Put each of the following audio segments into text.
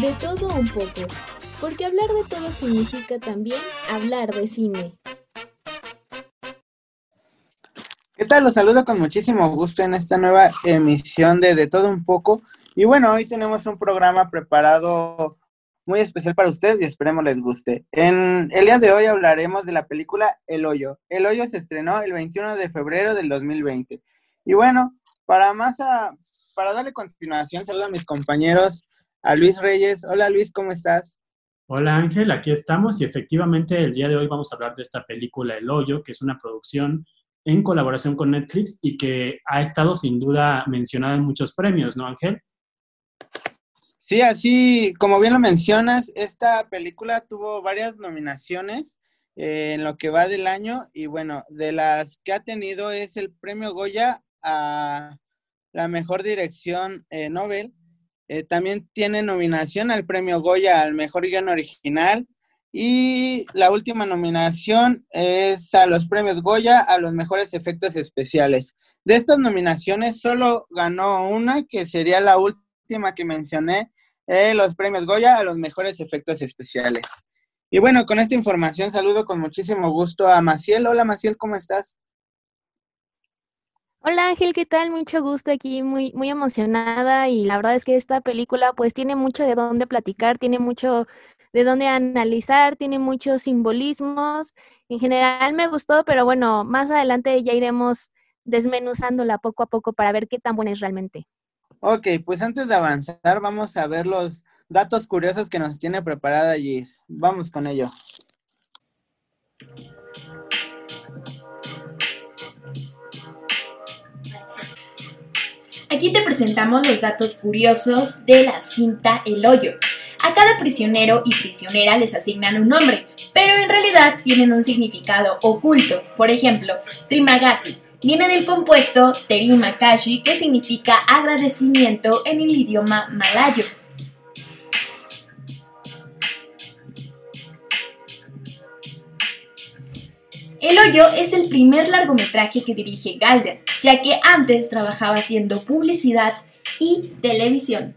De todo un poco, porque hablar de todo significa también hablar de cine. ¿Qué tal? Los saludo con muchísimo gusto en esta nueva emisión de De todo un poco. Y bueno, hoy tenemos un programa preparado muy especial para ustedes y esperemos les guste. En el día de hoy hablaremos de la película El Hoyo. El Hoyo se estrenó el 21 de febrero del 2020. Y bueno, para más a, para darle continuación, saludo a mis compañeros, a Luis Reyes. Hola Luis, ¿cómo estás? Hola Ángel, aquí estamos y efectivamente el día de hoy vamos a hablar de esta película El Hoyo, que es una producción en colaboración con Netflix y que ha estado sin duda mencionada en muchos premios, ¿no Ángel? Sí, así como bien lo mencionas, esta película tuvo varias nominaciones eh, en lo que va del año y bueno, de las que ha tenido es el premio Goya a la mejor dirección eh, Nobel. Eh, también tiene nominación al premio Goya al mejor guion original. Y la última nominación es a los premios Goya a los mejores efectos especiales. De estas nominaciones solo ganó una, que sería la última que mencioné, eh, los premios Goya a los mejores efectos especiales. Y bueno, con esta información saludo con muchísimo gusto a Maciel. Hola Maciel, ¿cómo estás? Hola Ángel, ¿qué tal? Mucho gusto aquí, muy, muy emocionada y la verdad es que esta película pues tiene mucho de dónde platicar, tiene mucho de dónde analizar, tiene muchos simbolismos. En general me gustó, pero bueno, más adelante ya iremos desmenuzándola poco a poco para ver qué tan buena es realmente. Ok, pues antes de avanzar vamos a ver los datos curiosos que nos tiene preparada Gis. Vamos con ello. Aquí te presentamos los datos curiosos de la cinta El Hoyo. A cada prisionero y prisionera les asignan un nombre, pero en realidad tienen un significado oculto. Por ejemplo, Trimagasi viene del compuesto Terimakashi, que significa agradecimiento en el idioma malayo. El hoyo es el primer largometraje que dirige Galder, ya que antes trabajaba haciendo publicidad y televisión.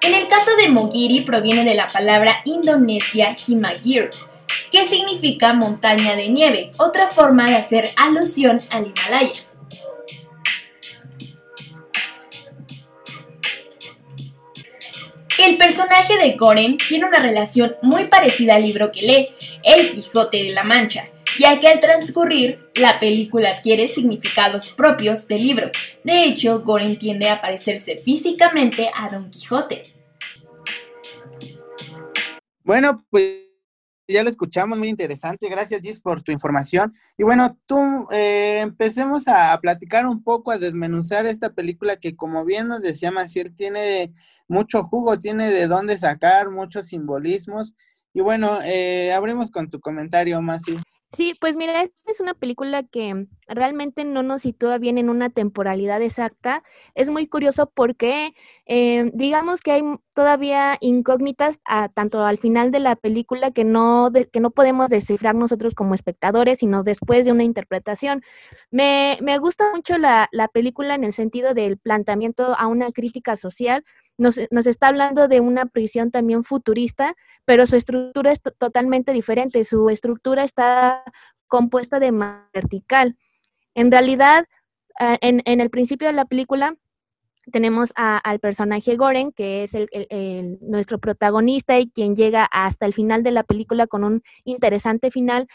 En el caso de Mogiri proviene de la palabra indonesia Himagir, que significa montaña de nieve, otra forma de hacer alusión al Himalaya. El personaje de Goren tiene una relación muy parecida al libro que lee, El Quijote de la Mancha, ya que al transcurrir la película adquiere significados propios del libro. De hecho, Goren tiende a parecerse físicamente a Don Quijote. Bueno, pues ya lo escuchamos, muy interesante. Gracias, Gis, por tu información. Y bueno, tú eh, empecemos a, platicar un poco, a desmenuzar esta película que, como bien nos decía Maciel, tiene mucho jugo, tiene de dónde sacar, muchos simbolismos. Y bueno, eh, abrimos con tu comentario, Maciel. Sí, pues mira, esta es una película que realmente no nos sitúa bien en una temporalidad exacta. Es muy curioso porque eh, digamos que hay todavía incógnitas tanto al final de la película que no, que no podemos descifrar nosotros como espectadores, sino después de una interpretación. Me, me gusta mucho la, la película en el sentido del planteamiento a una crítica social nos, está hablando de una prisión también futurista, pero su estructura es totalmente diferente. Su estructura está compuesta de vertical. En realidad, ah, en, el principio de la película tenemos al personaje Goren, que es nuestro protagonista y quien llega hasta el final de la película con un interesante final,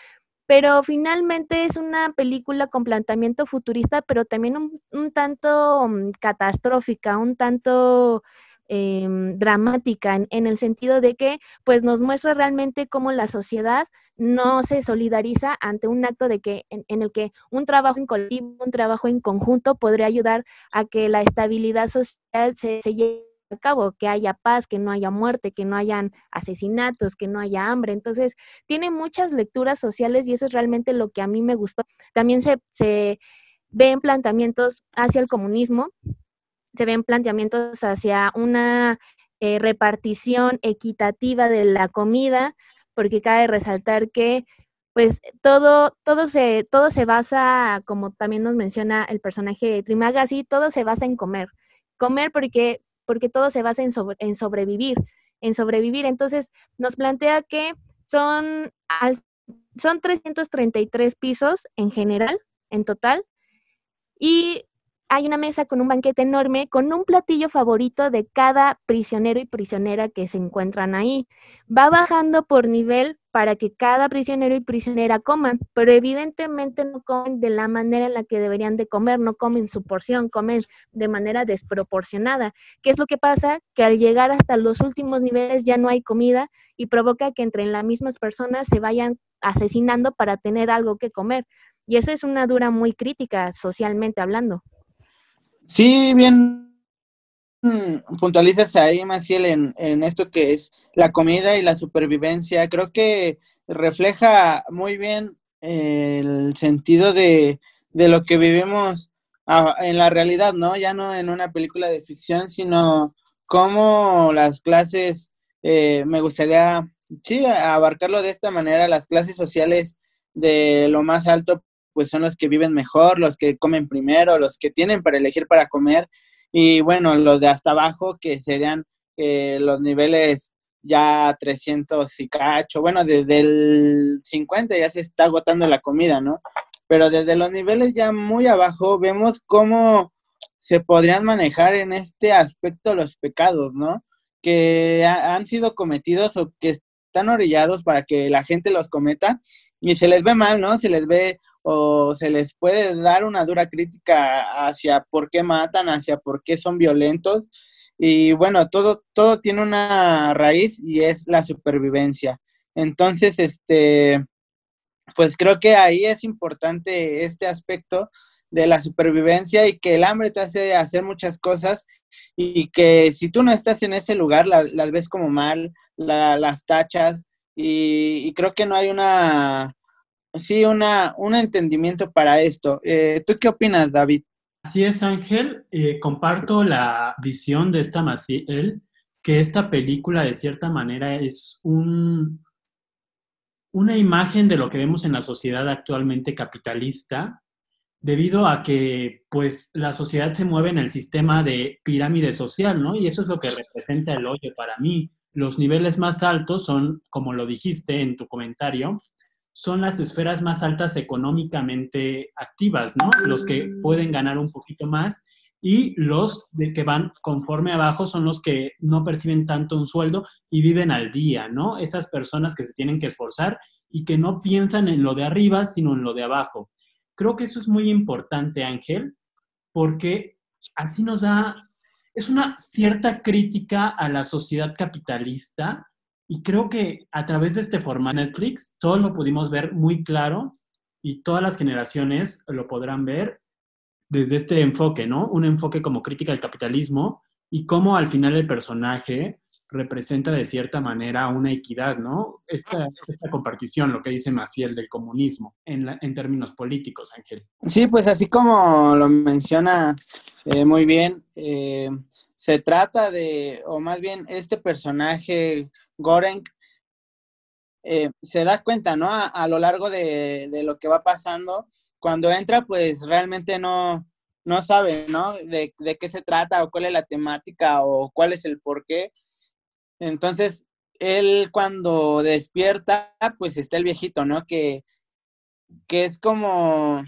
pero finalmente es una película con planteamiento futurista, pero también un, un tanto mm, catastrófica, un tanto Em, dramática en, el sentido de que pues nos muestra realmente cómo la sociedad no se solidariza ante un acto de que en, el que un trabajo en colectivo, un trabajo en conjunto podría ayudar a que la estabilidad social se, se lleve a cabo, que haya paz, que no haya muerte, que no hayan asesinatos, que no haya hambre. Entonces, tiene muchas lecturas sociales y eso es realmente lo que a mí me gustó. También se, se ven planteamientos hacia el comunismo, se ven planteamientos hacia una eh, repartición equitativa de la comida, porque cabe resaltar que pues todo, todo se, todo se basa, como también nos menciona el personaje de Trimagasi, todo se basa en comer. Comer porque, porque todo se basa en, en sobrevivir, en sobrevivir. Entonces nos plantea que son, son 333 pisos en general, en total, y hay una mesa con un banquete enorme, con un platillo favorito de cada prisionero y prisionera que se encuentran ahí. Va bajando por nivel para que cada prisionero y prisionera coman, pero evidentemente no comen de la manera en la que deberían de comer, no comen su porción, comen de manera desproporcionada. ¿Qué es lo que pasa? Que al llegar hasta los últimos niveles ya no hay comida y provoca que entre las mismas personas se vayan asesinando para tener algo que comer. Y esa es una dura muy crítica socialmente hablando. Sí, bien mm, puntualizas ahí, Maciel, en, en esto que es la comida y la supervivencia. Creo que refleja muy bien el sentido de, de lo que vivimos en la realidad, ¿no? Ya no en una película de ficción, sino cómo las clases, eh, me gustaría, sí, abarcarlo de esta manera, las clases sociales de lo más alto pues son los que viven mejor, los que comen primero, los que tienen para elegir para comer y bueno, los de hasta abajo que serían eh, los niveles ya 300 y cacho, bueno, desde el 50 ya se está agotando la comida, ¿no? Pero desde los niveles ya muy abajo vemos cómo se podrían manejar en este aspecto los pecados, ¿no? Que han sido cometidos o que están orillados para que la gente los cometa y se les ve mal, ¿no? Se les ve o se les puede dar una dura crítica hacia por qué matan, hacia por qué son violentos. Y bueno, todo, todo tiene una raíz y es la supervivencia. Entonces, este, pues creo que ahí es importante este aspecto de la supervivencia y que el hambre te hace hacer muchas cosas y que si tú no estás en ese lugar las ves como mal, las tachas y creo que no hay una sí, una, un entendimiento para esto. Eh, ¿Tú qué opinas, David? Así es, Ángel. Eh, comparto la visión de esta Maciel, que esta película de cierta manera es un, una imagen de lo que vemos en la sociedad actualmente capitalista, debido a que pues la sociedad se mueve en el sistema de pirámide social, ¿no? Y eso es lo que representa el hoyo para mí. Los niveles más altos son, como lo dijiste en tu comentario, son las esferas más altas económicamente activas, ¿no? Los que pueden ganar un poquito más y los de que van conforme abajo son los que no perciben tanto un sueldo y viven al día, ¿no? Esas personas que se tienen que esforzar y que no piensan en lo de arriba, sino en lo de abajo. Creo que eso es muy importante, Ángel, porque así nos da, es una cierta crítica a la sociedad capitalista y creo que a través de este formato Netflix, todos lo pudimos ver muy claro y todas las generaciones lo podrán ver desde este enfoque, ¿no? Un enfoque como crítica al capitalismo y cómo al final el personaje representa de cierta manera una equidad, ¿no? Esta, esta compartición, lo que dice Maciel del comunismo en, en términos políticos, Ángel. Sí, pues así como lo menciona eh, muy bien, eh, se trata de, o más bien este personaje Goren eh, se da cuenta, ¿no? A, lo largo de, lo que va pasando. Cuando entra, pues realmente no, no sabe, ¿no? De, qué se trata o cuál es la temática o cuál es el porqué. Entonces, él cuando despierta, pues está el viejito, ¿no? Que, que es como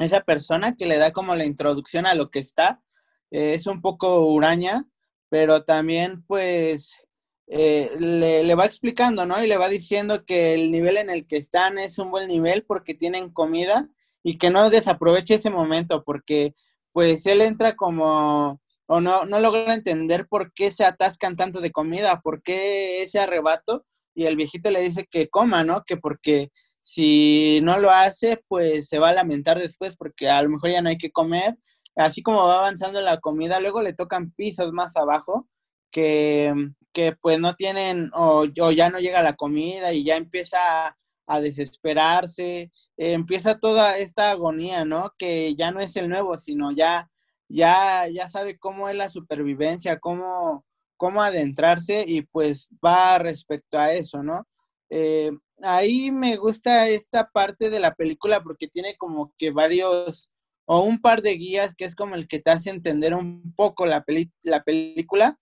esa persona que le da como la introducción a lo que está. Es un poco huraña, pero también pues eh, le, va explicando, ¿no? Y le va diciendo que el nivel en el que están es un buen nivel porque tienen comida y que no desaproveche ese momento porque pues él entra como o no, no logra entender por qué se atascan tanto de comida, por qué ese arrebato y el viejito le dice que coma, ¿no? Que porque si no lo hace, pues se va a lamentar después porque a lo mejor ya no hay que comer. Así como va avanzando la comida, luego le tocan pisos más abajo que que pues no tienen o, ya no llega la comida y ya empieza a, desesperarse, empieza toda esta agonía, ¿no? Que ya no es el nuevo, sino ya, ya, ya sabe cómo es la supervivencia, cómo, cómo adentrarse y pues va respecto a eso, ¿no? Eh, ahí me gusta esta parte de la película porque tiene como que varios o un par de guías que es como el que te hace entender un poco la, la película.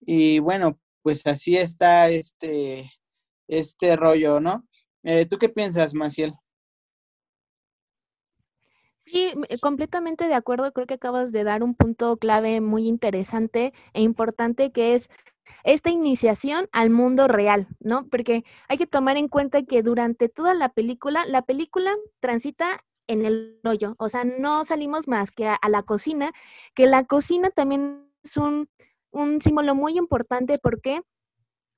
Y bueno, pues así está este, este rollo, ¿no? Eh, ¿Tú qué piensas, Maciel? Sí, completamente de acuerdo. Creo que acabas de dar un punto clave muy interesante e importante que es esta iniciación al mundo real, ¿no? Porque hay que tomar en cuenta que durante toda la película, la película transita en el hoyo, o sea, no salimos más que a, la cocina, que la cocina también es un, un símbolo muy importante, ¿por qué?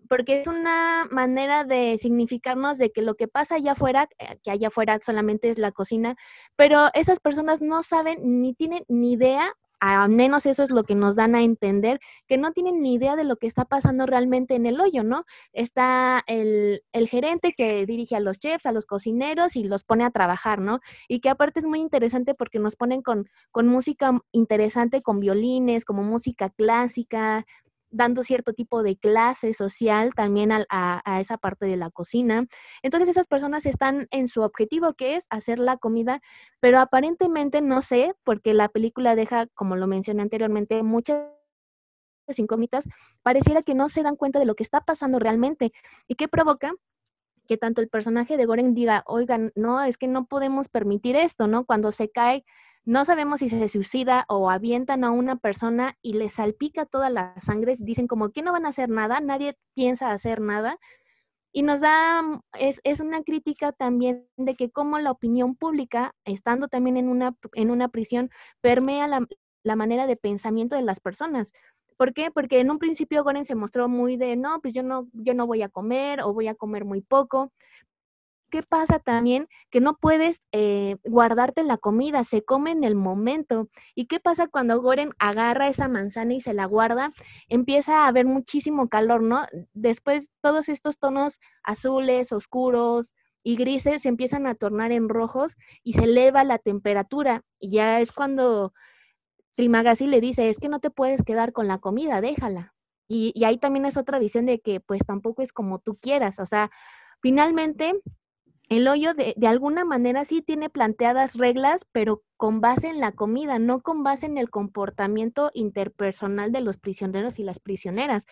porque es una manera de significarnos de que lo que pasa allá afuera, eh, que allá afuera solamente es la cocina, pero esas personas no saben ni tienen ni idea al menos eso es lo que nos dan a entender, que no tienen ni idea de lo que está pasando realmente en el hoyo, ¿no? Está el, el, gerente que dirige a los chefs, a los cocineros y los pone a trabajar, ¿no? Y que aparte es muy interesante porque nos ponen con, con música interesante, con violines, como música clásica, dando cierto tipo de clase social también a, a, esa parte de la cocina. Entonces esas personas están en su objetivo, que es hacer la comida, pero aparentemente no sé, porque la película deja, como lo mencioné anteriormente, muchas incógnitas, pareciera que no se dan cuenta de lo que está pasando realmente y que provoca que tanto el personaje de Goren diga, oigan, no, es que no podemos permitir esto, ¿no? Cuando se cae no sabemos si se suicida o avientan a una persona y le salpica toda la sangre. Dicen como que no van a hacer nada, nadie piensa hacer nada. Y nos da, mm, es, es una crítica también de que como la opinión pública, estando también en una, en una prisión, permea la, la manera de pensamiento de las personas. ¿Por qué? Porque en un principio Goren se mostró muy de, no, pues yo no, yo no voy a comer o voy a comer muy poco, ¿qué pasa también? Que no puedes eh, guardarte la comida, se come en el momento. ¿Y qué pasa cuando Goren agarra esa manzana y se la guarda? Empieza a haber muchísimo calor, ¿no? Después todos estos tonos azules, oscuros, y grises se empiezan a tornar en rojos y se eleva la temperatura. Y ya es cuando Trimagasi le dice, es que no te puedes quedar con la comida, déjala. Y, y ahí también es otra visión de que pues tampoco es como tú quieras. O sea, finalmente el hoyo de, alguna manera sí tiene planteadas reglas, pero con base en la comida, no con base en el comportamiento interpersonal de los prisioneros y las prisioneras.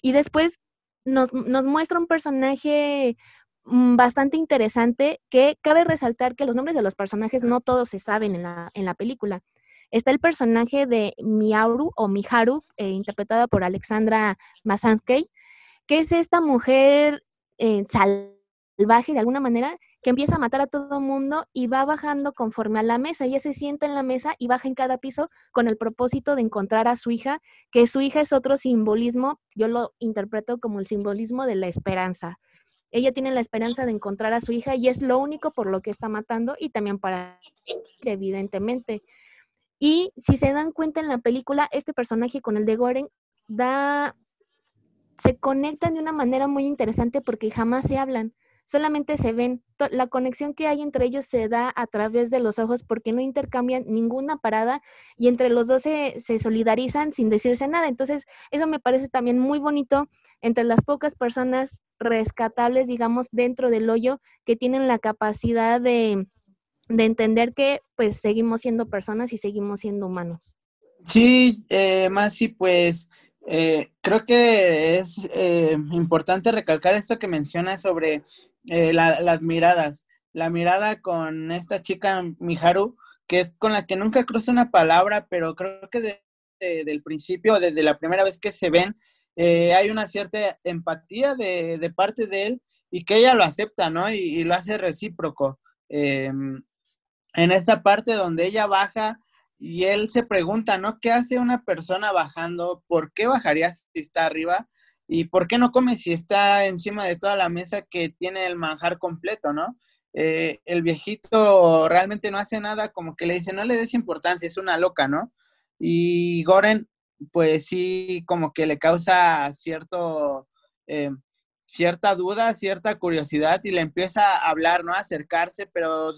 Y después nos, muestra un personaje mm, bastante interesante que cabe resaltar que los nombres de los personajes no todos se saben en la, película. Está el personaje de Miauru o Miharu, eh, interpretada por Alexandra Masansky, que es esta mujer eh, salvaje de alguna manera que empieza a matar a todo mundo y va bajando conforme a la mesa. Ella se sienta en la mesa y baja en cada piso con el propósito de encontrar a su hija, que su hija es otro simbolismo, yo lo interpreto como el simbolismo de la esperanza. Ella tiene la esperanza de encontrar a su hija y es lo único por lo que está matando y también para evidentemente. Y si se dan cuenta en la película, este personaje con el de Goren da se conectan de una manera muy interesante porque jamás se hablan solamente se ven, la conexión que hay entre ellos se da a través de los ojos porque no intercambian ninguna parada y entre los dos se, solidarizan sin decirse nada. Entonces, eso me parece también muy bonito entre las pocas personas rescatables, digamos, dentro del hoyo que tienen la capacidad de, de entender que pues seguimos siendo personas y seguimos siendo humanos. Sí, eh, Masi, pues eh, creo que es eh, importante recalcar esto que mencionas sobre eh, las miradas. La mirada con esta chica Miharu, que es con la que nunca cruza una palabra, pero creo que desde el principio, desde la primera vez que se ven, hay una cierta empatía de, parte de él y que ella lo acepta, ¿no? Y, lo hace recíproco. Em, en esta parte donde ella baja y él se pregunta, ¿no? ¿Qué hace una persona bajando? ¿Por qué bajaría si está arriba? ¿Y por qué no come si está encima de toda la mesa que tiene el manjar completo, ¿no? Eh, el viejito realmente no hace nada, como que le dice, no le des importancia, es una loca, ¿no? Y Goren, pues sí, como que le causa cierto, eh, cierta duda, cierta curiosidad y le empieza a hablar, ¿no? A acercarse, pero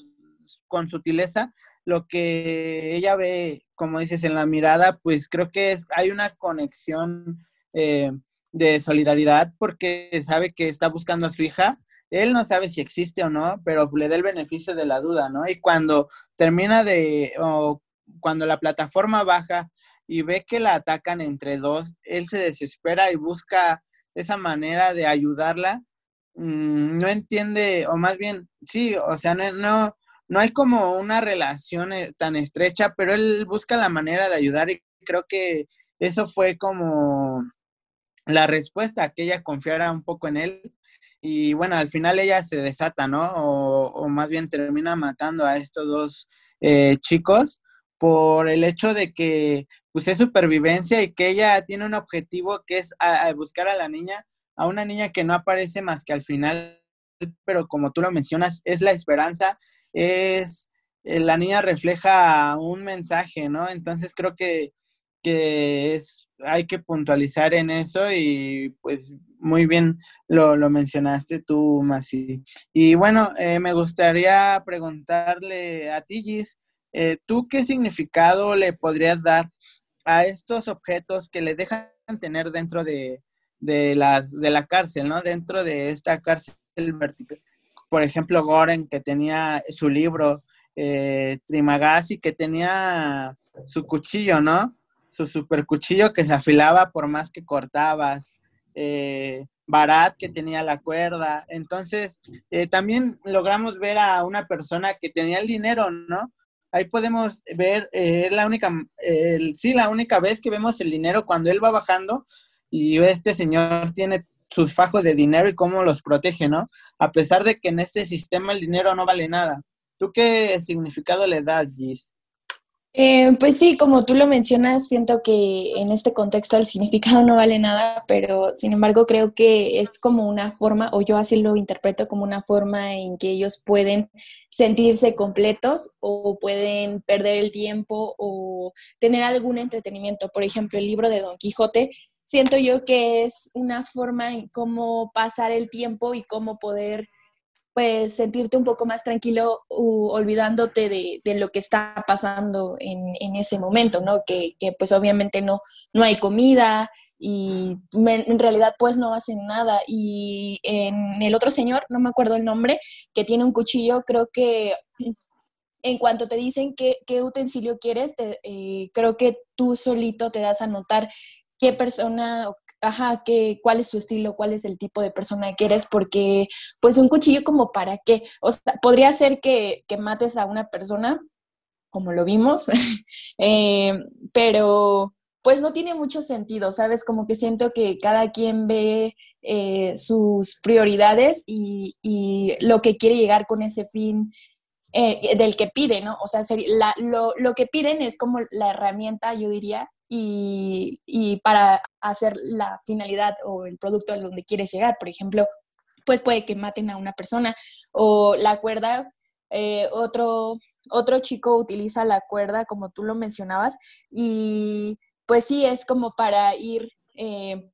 con sutileza lo que ella ve, como dices, en la mirada, pues creo que es, hay una conexión eh, de solidaridad porque sabe que está buscando a su hija él no sabe si existe o no, pero le da el beneficio de la duda, ¿no? Y cuando termina de, o cuando la plataforma baja y ve que la atacan entre dos, él se desespera y busca esa manera de ayudarla. Mm, no entiende, o más bien, sí, o sea, no, no, no hay como una relación eh, tan estrecha, pero él busca la manera de ayudar y creo que eso fue como la respuesta, que ella confiara un poco en él. Y bueno, al final ella se desata, ¿no? O, más bien termina matando a estos dos eh, chicos por el hecho de que pues es supervivencia y que ella tiene un objetivo que es buscar a la niña, a una niña que no aparece más que al final, pero como tú lo mencionas, es la esperanza, es eh, la niña refleja un mensaje, ¿no? Entonces creo que, que es hay que puntualizar en eso y pues muy bien lo, mencionaste tú, Masi. Y bueno, eh, me gustaría preguntarle a ti, Gis, eh, ¿tú qué significado le podrías dar a estos objetos que le dejan tener dentro de, las, de la cárcel, ¿no? Dentro de esta cárcel vertical. Por ejemplo, Goren, que tenía su libro, eh, Trimagasi, que tenía su cuchillo, ¿no? Su super cuchillo que se afilaba por más que cortabas, eh, Barat que tenía la cuerda. Entonces, eh, también logramos ver a una persona que tenía el dinero, ¿no? Ahí podemos ver, eh, es la única, sí, la única vez que vemos el dinero cuando él va bajando y este señor tiene sus fajos de dinero y cómo los protege, ¿no? A pesar de que en este sistema el dinero no vale nada. ¿Tú qué significado le das, Gis? Eh, pues sí, como tú lo mencionas, siento que en este contexto el significado no vale nada, pero sin embargo creo que es como una forma, o yo así lo interpreto como una forma en que ellos pueden sentirse completos o pueden perder el tiempo o tener algún entretenimiento. Por ejemplo, el libro de Don Quijote, siento yo que es una forma en cómo pasar el tiempo y cómo poder pues sentirte un poco más tranquilo olvidándote de, lo que está pasando en, ese momento, ¿no? Que, pues obviamente no, no hay comida y en realidad pues no hacen nada. Y en el otro señor, no me acuerdo el nombre, que tiene un cuchillo, creo que en cuanto te dicen qué, qué utensilio quieres, eh, creo que tú solito te das a notar qué persona ajá, que, cuál es su estilo, cuál es el tipo de persona que eres, porque pues un cuchillo como para qué, o sea, podría ser que, mates a una persona, como lo vimos, eh, pero pues no tiene mucho sentido, ¿sabes? Como que siento que cada quien ve eh, sus prioridades y, lo que quiere llegar con ese fin eh, del que pide, ¿no? O sea, lo, lo, que piden es como la herramienta, yo diría, y, para hacer la finalidad o el producto a donde quieres llegar. Por ejemplo, pues puede que maten a una persona o la cuerda, eh, otro, otro chico utiliza la cuerda como tú lo mencionabas y pues sí, es como para ir, eh,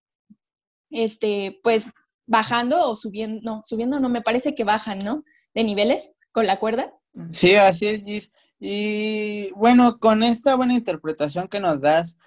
este, pues bajando o subiendo, no, subiendo no, me parece que bajan, ¿no? De niveles con la cuerda. Sí, así es, Y bueno, con esta buena interpretación que nos das,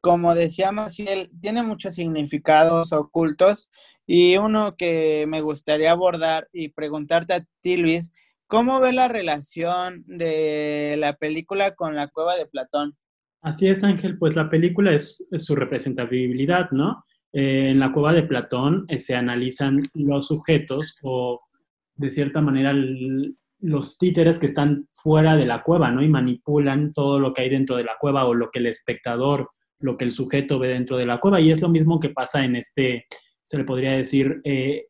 como decía Maciel, tiene muchos significados ocultos y uno que me gustaría abordar y preguntarte a ti, Luis, ¿cómo ve la relación de la película con la cueva de Platón? Así es, Ángel, pues la película es, su representatividad, ¿no? Eh, en la cueva de Platón eh, se analizan los sujetos o, de cierta manera, los títeres que están fuera de la cueva, ¿no? Y manipulan todo lo que hay dentro de la cueva o lo que el espectador, lo que el sujeto ve dentro de la cueva. Y es lo mismo que pasa en este, se le podría decir, eh,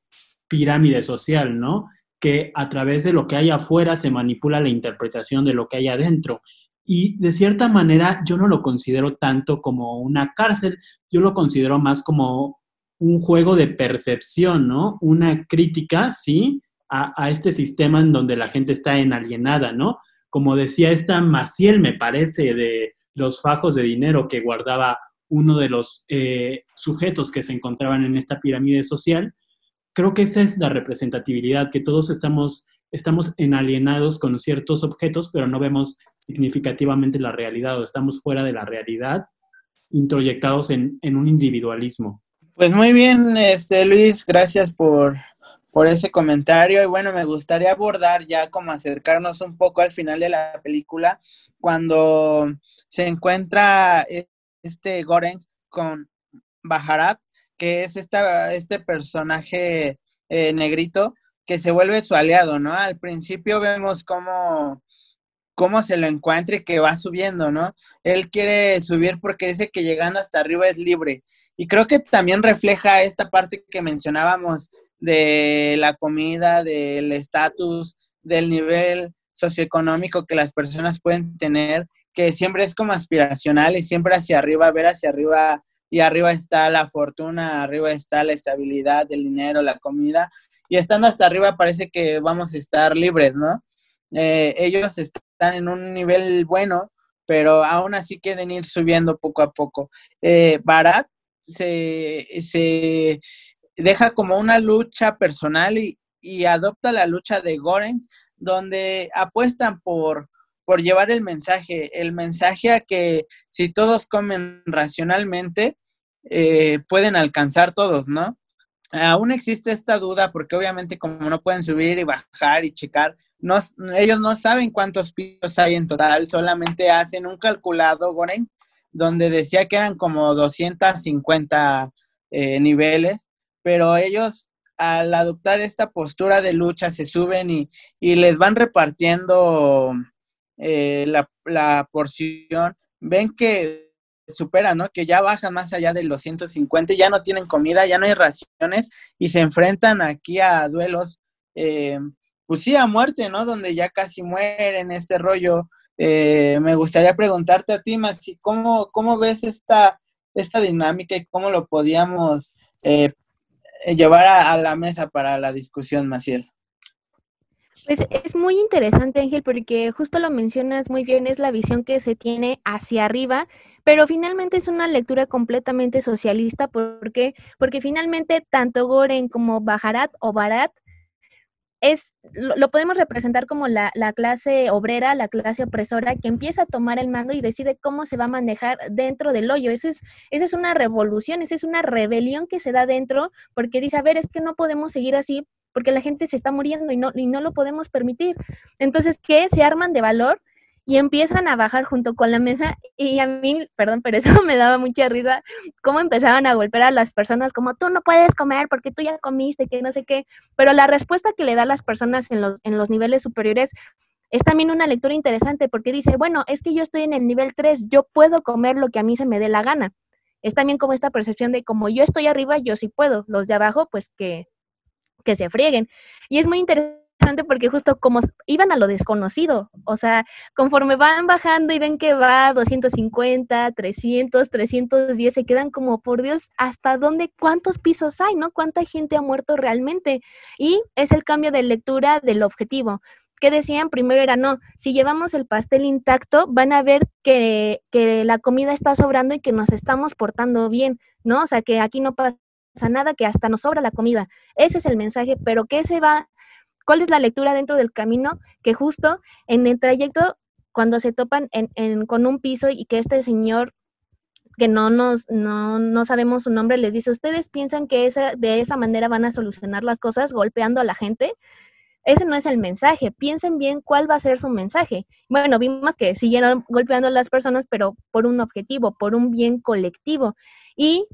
pirámide social, ¿no? Que a través de lo que hay afuera se manipula la interpretación de lo que hay adentro. Y de cierta manera yo no lo considero tanto como una cárcel, yo lo considero más como un juego de percepción, ¿no? Una crítica, ¿sí? A, este sistema en donde la gente está enalienada, ¿no? Como decía esta Maciel, me parece, de los fajos de dinero que guardaba uno de los eh, sujetos que se encontraban en esta pirámide social, creo que esa es la representatividad, que todos estamos, estamos enalienados con ciertos objetos, pero no vemos significativamente la realidad o estamos fuera de la realidad, introyectados en, en un individualismo. Pues muy bien, este Luis, gracias por por ese comentario. Y bueno, me gustaría abordar ya como acercarnos un poco al final de la película, cuando se encuentra este Goren con Bajarat, que es esta, este personaje eh, negrito que se vuelve su aliado, ¿no? Al principio vemos cómo, cómo se lo encuentra y que va subiendo, ¿no? Él quiere subir porque dice que llegando hasta arriba es libre. Y creo que también refleja esta parte que mencionábamos de la comida, del estatus, del nivel socioeconómico que las personas pueden tener, que siempre es como aspiracional y siempre hacia arriba, ver hacia arriba y arriba está la fortuna, arriba está la estabilidad, el dinero, la comida, y estando hasta arriba parece que vamos a estar libres, ¿no? Eh, ellos están en un nivel bueno, pero aún así quieren ir subiendo poco a poco. Eh, Barat se, se deja como una lucha personal y, y adopta la lucha de Goren, donde apuestan por, por llevar el mensaje, el mensaje a que si todos comen racionalmente, eh, pueden alcanzar todos, ¿no? Aún existe esta duda porque obviamente como no pueden subir y bajar y checar, no, ellos no saben cuántos pisos hay en total, solamente hacen un calculado, Goren, donde decía que eran como 250 eh, niveles, pero ellos al adoptar esta postura de lucha se suben y, y les van repartiendo eh, la, la porción, ven que supera, ¿no? Que ya bajan más allá de los 150, ya no tienen comida, ya no hay raciones y se enfrentan aquí a duelos, eh, pues sí, a muerte, ¿no? Donde ya casi mueren este rollo. Eh, me gustaría preguntarte a ti, Masi, ¿cómo, cómo ves esta, esta dinámica y cómo lo podíamos eh, llevar a, a, la mesa para la discusión, Maciel? Pues es muy interesante, Ángel, porque justo lo mencionas muy bien, es la visión que se tiene hacia arriba, pero finalmente es una lectura completamente socialista, ¿por qué? Porque finalmente tanto Goren como Bajarat o Barat es, lo, podemos representar como la, la, clase obrera, la clase opresora, que empieza a tomar el mando y decide cómo se va a manejar dentro del hoyo. Esa es, esa es una revolución, esa es una rebelión que se da dentro, porque dice, a ver, es que no podemos seguir así porque la gente se está muriendo y no, y no lo podemos permitir. Entonces, ¿qué? Se arman de valor y empiezan a bajar junto con la mesa y a mí, perdón, pero eso me daba mucha risa, cómo empezaban a golpear a las personas como tú no puedes comer porque tú ya comiste, que no sé qué, pero la respuesta que le da las personas en los, en los niveles superiores es también una lectura interesante porque dice, bueno, es que yo estoy en el nivel 3, yo puedo comer lo que a mí se me dé la gana. Es también como esta percepción de como yo estoy arriba, yo sí puedo, los de abajo, pues que, que se frieguen. Y es muy interesante porque justo como iban a lo desconocido, o sea, conforme van bajando y ven que va 250, 300, 310, se quedan como, por Dios, ¿hasta dónde, cuántos pisos hay, no? ¿Cuánta gente ha muerto realmente? Y es el cambio de lectura del objetivo. ¿Qué decían? Primero era, no, si llevamos el pastel intacto, van a ver que, que la comida está sobrando y que nos estamos portando bien, ¿no? O sea, que aquí no pasa nada, que hasta nos sobra la comida. Ese es el mensaje, pero ¿qué se va ¿Cuál es la lectura dentro del camino? Que justo en el trayecto, cuando se topan con un piso y que este señor que no nos no, no, sabemos su nombre les dice, ¿ustedes piensan que de esa manera van a solucionar las cosas golpeando a la gente? Ese no es el mensaje. Piensen bien cuál va a ser su mensaje. Bueno, vimos que siguieron golpeando a las personas, pero por un objetivo, por un bien colectivo. Y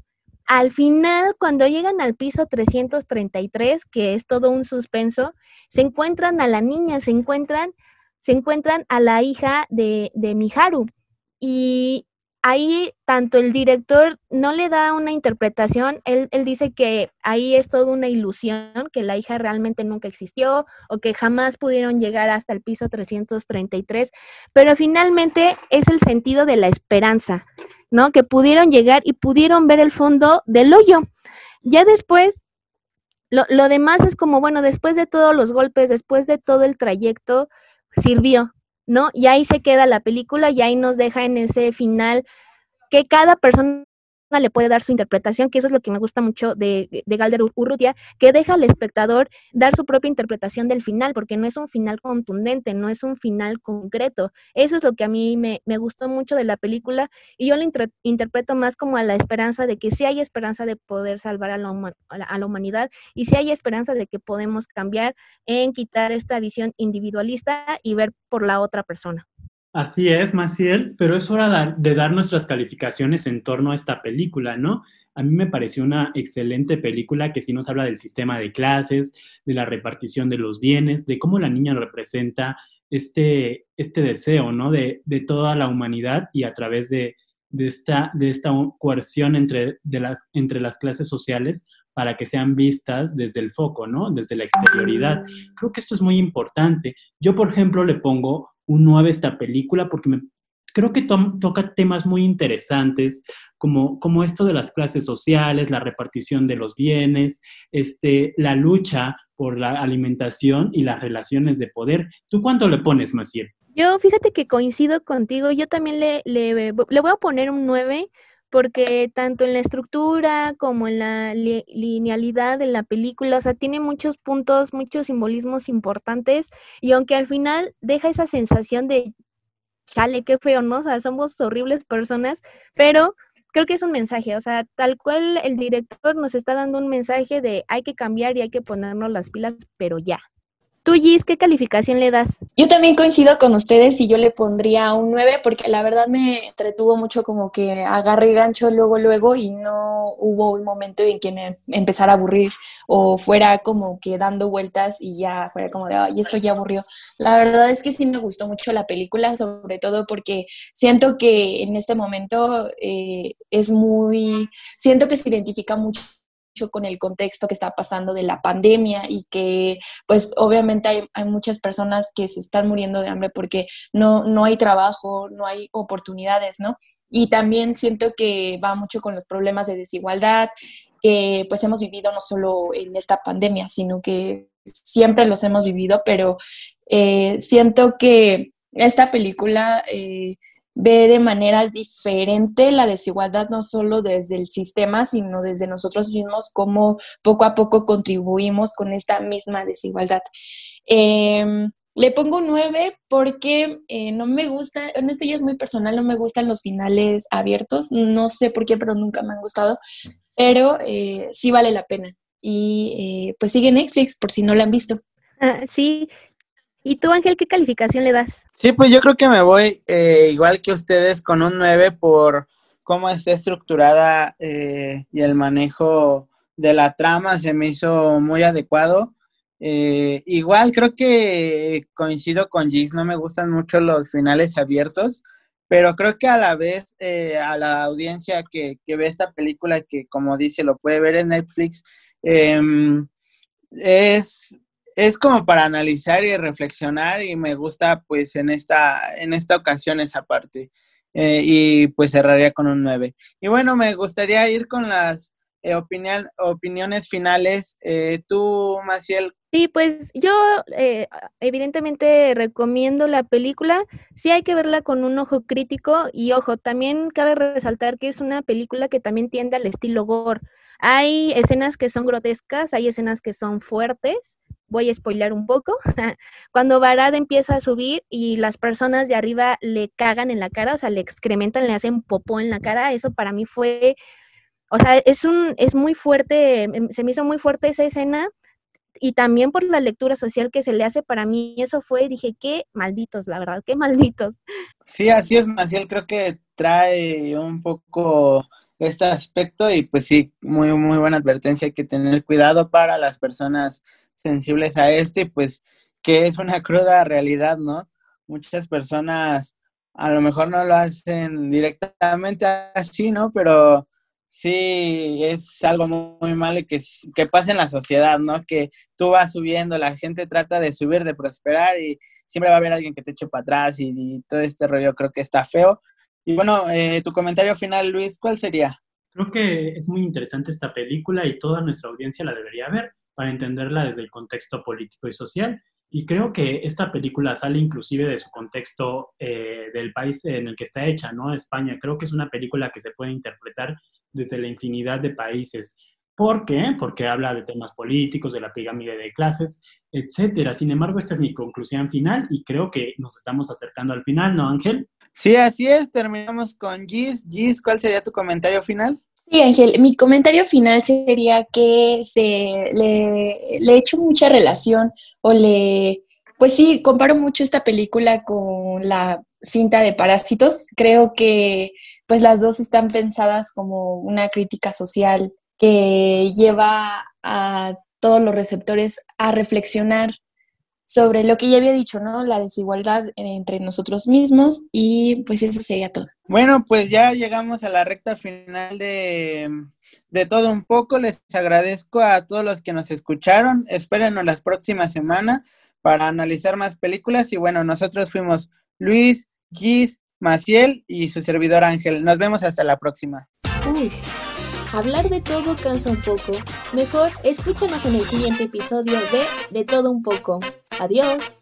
al final, cuando llegan al piso 333, que es todo un suspenso, se encuentran a la niña, se encuentran, se encuentran a la hija de, de Miharu. Y ahí tanto el director no le da una interpretación, él, él, dice que ahí es toda una ilusión, que la hija realmente nunca existió o que jamás pudieron llegar hasta el piso 333, pero finalmente es el sentido de la esperanza, ¿no? Que pudieron llegar y pudieron ver el fondo del hoyo. Ya después, lo, lo demás es como, bueno, después de todos los golpes, después de todo el trayecto, sirvió, ¿no? Y ahí se queda la película y ahí nos deja en ese final que cada persona le puede dar su interpretación, que eso es lo que me gusta mucho de, de Galder Urrutia, que deja al espectador dar su propia interpretación del final, porque no es un final contundente, no es un final concreto. Eso es lo que a mí me, me gustó mucho de la película y yo lo interpreto más como a la esperanza de que sí hay esperanza de poder salvar a la, a la humanidad y sí hay esperanza de que podemos cambiar en quitar esta visión individualista y ver por la otra persona. Así es, Maciel, pero es hora de dar nuestras calificaciones en torno a esta película, ¿no? A mí me pareció una excelente película que sí nos habla del sistema de clases, de la repartición de los bienes, de cómo la niña representa este, este deseo, ¿no? De, toda la humanidad y a través de, esta, de esta coerción entre, de las, entre las clases sociales para que sean vistas desde el foco, ¿no? Desde la exterioridad. Creo que esto es muy importante. Yo, por ejemplo, le pongo un 9 esta película porque creo que toca temas muy interesantes como, como esto de las clases sociales, la repartición de los bienes, este, la lucha por la alimentación y las relaciones de poder. ¿Tú cuánto le pones, Maciel? Yo fíjate que coincido contigo, yo también le, le, le voy a poner un 9 porque tanto en la estructura como en la linealidad de la película, o sea, tiene muchos puntos, muchos simbolismos importantes y aunque al final deja esa sensación de, chale, qué feo, ¿no? O sea, somos horribles personas, pero creo que es un mensaje, o sea, tal cual el director nos está dando un mensaje de hay que cambiar y hay que ponernos las pilas, pero ya. Tú, Gis, ¿qué calificación le das? Yo también coincido con ustedes y yo le pondría un 9 porque la verdad me entretuvo mucho como que agarré gancho luego, luego y no hubo un momento en que me empezara a aburrir o fuera como que dando vueltas y ya fuera como de, ay, esto ya aburrió. La verdad es que sí me gustó mucho la película, sobre todo porque siento que en este momento eh, es muy, siento que se identifica mucho con el contexto que está pasando de la pandemia y que pues obviamente hay, hay, muchas personas que se están muriendo de hambre porque no, no hay trabajo, no hay oportunidades, ¿no? Y también siento que va mucho con los problemas de desigualdad que pues hemos vivido no solo en esta pandemia, sino que siempre los hemos vivido, pero eh, siento que esta película... Eh, ve de manera diferente la desigualdad, no solo desde el sistema, sino desde nosotros mismos, cómo poco a poco contribuimos con esta misma desigualdad. Em, le pongo un 9 porque eh, no me gusta, en esto ya es muy personal, no me gustan los finales abiertos, no sé por qué, pero nunca me han gustado, pero eh, sí vale la pena. Y eh, pues sigue Netflix por si no la han visto. Ah, sí, ¿Y tú, Ángel, qué calificación le das? Sí, pues yo creo que me voy eh, igual que ustedes con un 9 por cómo está estructurada eh, y el manejo de la trama se me hizo muy adecuado. Eh, igual creo que coincido con Gis, no me gustan mucho los finales abiertos, pero creo que a la vez a la audiencia que, ve esta película, que como dice lo puede ver en Netflix, em, es es como para analizar y reflexionar y me gusta pues en esta, en esta ocasión esa parte. Eh, y pues cerraría con un 9. Y bueno, me gustaría ir con las eh, opiniones finales. Eh, tú, Maciel. Sí, pues yo evidentemente recomiendo la película. Sí hay que verla con un ojo crítico y ojo, también cabe resaltar que es una película que también tiende al estilo gore. Hay escenas que son grotescas, hay escenas que son fuertes, voy a spoiler un poco, cuando Barad empieza a subir y las personas de arriba le cagan en la cara, o sea, le excrementan, le hacen popó en la cara, eso para mí fue, o sea, es un, es muy fuerte, em, se me hizo muy fuerte esa escena y también por la lectura social que se le hace para mí, eso fue, dije, qué malditos, la verdad, qué malditos. Sí, así es, Maciel, creo que trae un poco este aspecto y pues sí, muy, muy buena advertencia, hay que tener cuidado para las personas sensibles a esto y pues que es una cruda realidad, ¿no? Muchas personas a lo mejor no lo hacen directamente así, ¿no? Pero sí es algo muy, malo que, que pasa en la sociedad, ¿no? Que tú vas subiendo, la gente trata de subir, de prosperar y siempre va a haber alguien que te eche para atrás y todo este rollo creo que está feo y bueno, eh, tu comentario final, Luis, ¿cuál sería? Creo que es muy interesante esta película y toda nuestra audiencia la debería ver para entenderla desde el contexto político y social. Y creo que esta película sale inclusive de su contexto eh, del país en el que está hecha, ¿no? España. Creo que es una película que se puede interpretar desde la infinidad de países. ¿Por qué? Porque habla de temas políticos, de la pirámide de clases, etcétera. Sin embargo, esta es mi conclusión final y creo que nos estamos acercando al final, ¿no, Ángel? Sí, así es. Terminamos con Gis. Gis, ¿cuál sería tu comentario final? Sí, Ángel, mi comentario final sería que se le, le echo mucha relación o le, pues sí, comparo mucho esta película con la cinta de Parásitos. Creo que pues las dos están pensadas como una crítica social que lleva a todos los receptores a reflexionar sobre lo que ya había dicho, ¿no? La desigualdad entre nosotros mismos y pues eso sería todo. Bueno, pues ya llegamos a la recta final de, de todo un poco. Les agradezco a todos los que nos escucharon. Espérenos las próximas semanas para analizar más películas y bueno, nosotros fuimos Luis, Gis, Maciel y su servidor Ángel. Nos vemos hasta la próxima. Uy, hablar de todo cansa un poco. Mejor escúchanos en el siguiente episodio de De todo un poco. Adiós.